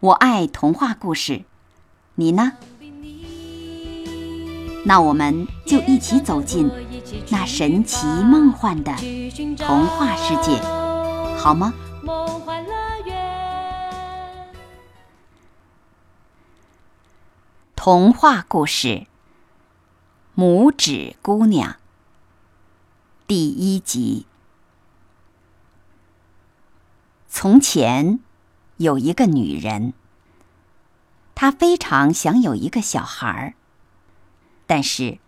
我爱童话故事，你呢？那我们就一起走进那神奇梦幻的童话世界，好吗？童话故事《拇指姑娘》第一集。从前。有一个女人，她非常想有一个小孩儿，但是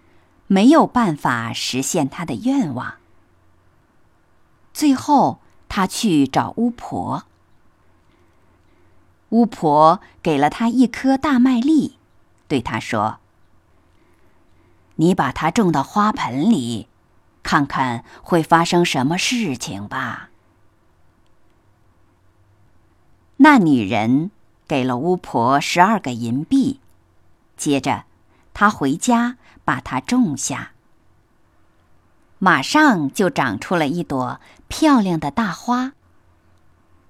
没有办法实现她的愿望。最后，她去找巫婆，巫婆给了她一颗大麦粒，对她说：“你把它种到花盆里，看看会发生什么事情吧。”那女人给了巫婆十二个银币，接着，她回家把它种下，马上就长出了一朵漂亮的大花。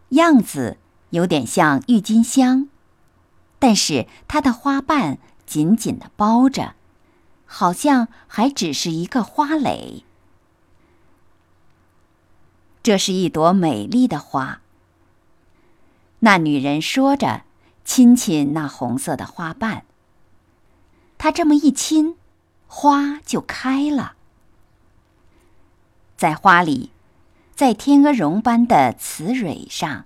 样子有点像郁金香，但是它的花瓣紧紧的包着，好像还只是一个花蕾。这是一朵美丽的花。那女人说着，亲亲那红色的花瓣。她这么一亲，花就开了。在花里，在天鹅绒般的雌蕊上，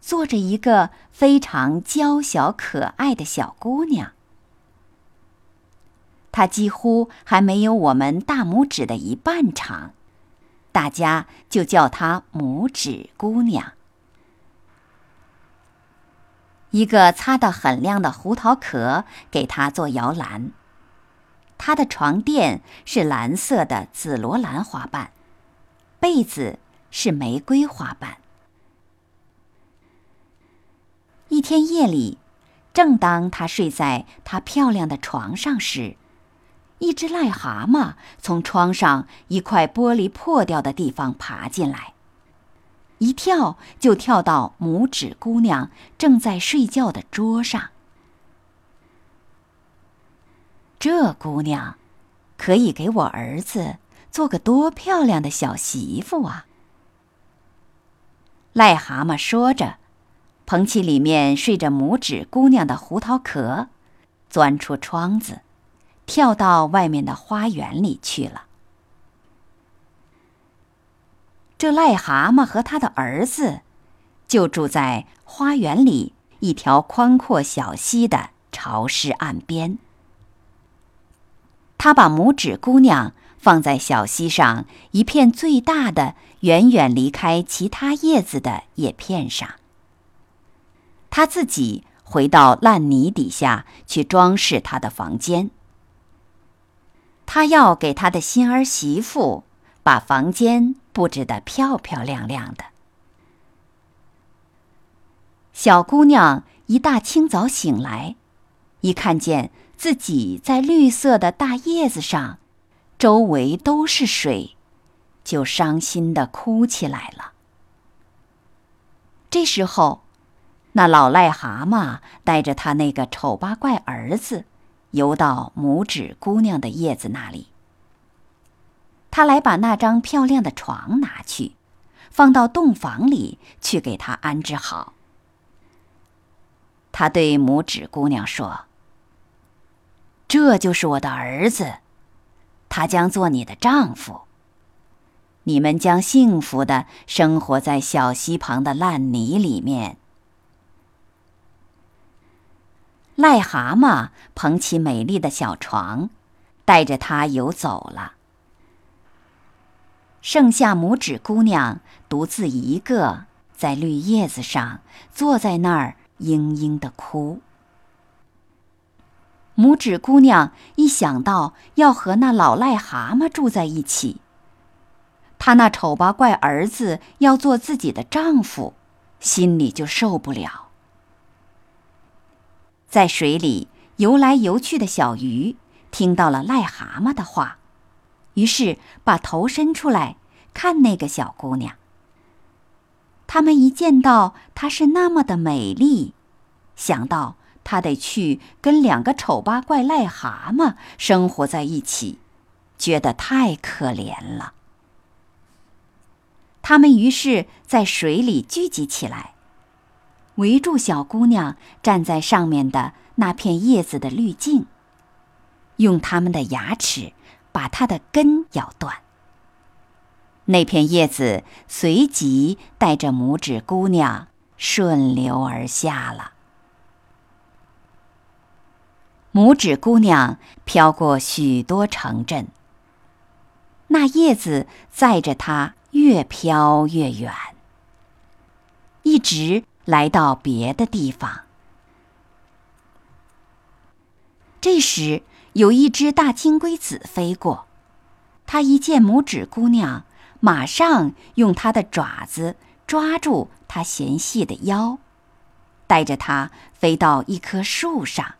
坐着一个非常娇小可爱的小姑娘。她几乎还没有我们大拇指的一半长，大家就叫她拇指姑娘。一个擦得很亮的胡桃壳给他做摇篮，他的床垫是蓝色的紫罗兰花瓣，被子是玫瑰花瓣。一天夜里，正当他睡在他漂亮的床上时，一只癞蛤蟆从窗上一块玻璃破掉的地方爬进来。一跳就跳到拇指姑娘正在睡觉的桌上。这姑娘，可以给我儿子做个多漂亮的小媳妇啊！癞蛤蟆说着，捧起里面睡着拇指姑娘的胡桃壳，钻出窗子，跳到外面的花园里去了。这癞蛤蟆和他的儿子，就住在花园里一条宽阔小溪的潮湿岸边。他把拇指姑娘放在小溪上一片最大的、远远离开其他叶子的叶片上。他自己回到烂泥底下去装饰他的房间。他要给他的新儿媳妇把房间。布置的漂漂亮亮的。小姑娘一大清早醒来，一看见自己在绿色的大叶子上，周围都是水，就伤心的哭起来了。这时候，那老癞蛤蟆带着他那个丑八怪儿子，游到拇指姑娘的叶子那里。他来把那张漂亮的床拿去，放到洞房里去给他安置好。他对拇指姑娘说：“这就是我的儿子，他将做你的丈夫。你们将幸福的生活在小溪旁的烂泥里面。”癞蛤蟆捧起美丽的小床，带着他游走了。剩下拇指姑娘独自一个在绿叶子上坐在那儿，嘤嘤的哭。拇指姑娘一想到要和那老癞蛤蟆住在一起，她那丑八怪儿子要做自己的丈夫，心里就受不了。在水里游来游去的小鱼听到了癞蛤蟆的话，于是把头伸出来看那个小姑娘。他们一见到她是那么的美丽，想到。她得去跟两个丑八怪癞蛤蟆生活在一起，觉得太可怜了。他们于是，在水里聚集起来，围住小姑娘站在上面的那片叶子的滤镜，用他们的牙齿把它的根咬断。那片叶子随即带着拇指姑娘顺流而下了。拇指姑娘飘过许多城镇，那叶子载着她越飘越远，一直来到别的地方。这时，有一只大金龟子飞过，它一见拇指姑娘，马上用它的爪子抓住她纤细的腰，带着它飞到一棵树上。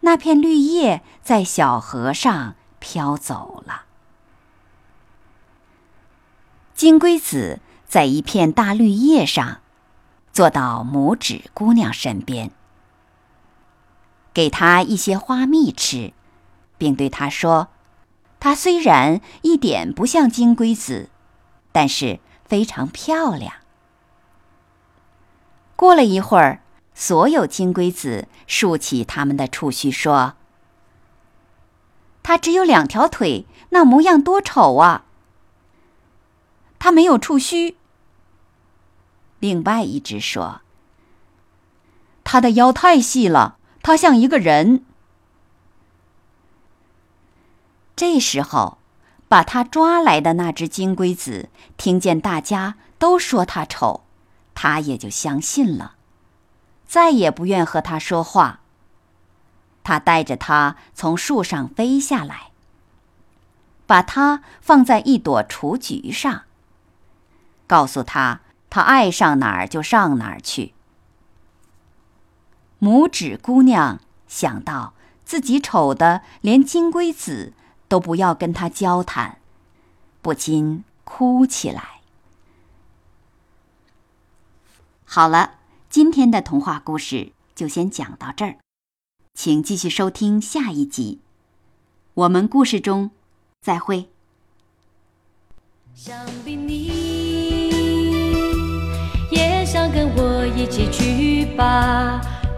那片绿叶在小河上飘走了。金龟子在一片大绿叶上，坐到拇指姑娘身边，给他一些花蜜吃，并对他说：“她虽然一点不像金龟子，但是非常漂亮。”过了一会儿。所有金龟子竖起它们的触须，说：“它只有两条腿，那模样多丑啊！”它没有触须。另外一只说：“它的腰太细了，他像一个人。”这时候，把他抓来的那只金龟子听见大家都说它丑，他也就相信了。再也不愿和他说话。他带着他从树上飞下来，把它放在一朵雏菊上，告诉他他爱上哪儿就上哪儿去。拇指姑娘想到自己丑的连金龟子都不要跟他交谈，不禁哭起来。好了。今天的童话故事就先讲到这儿，请继续收听下一集。我们故事中再会。想必你也想跟我一起去吧，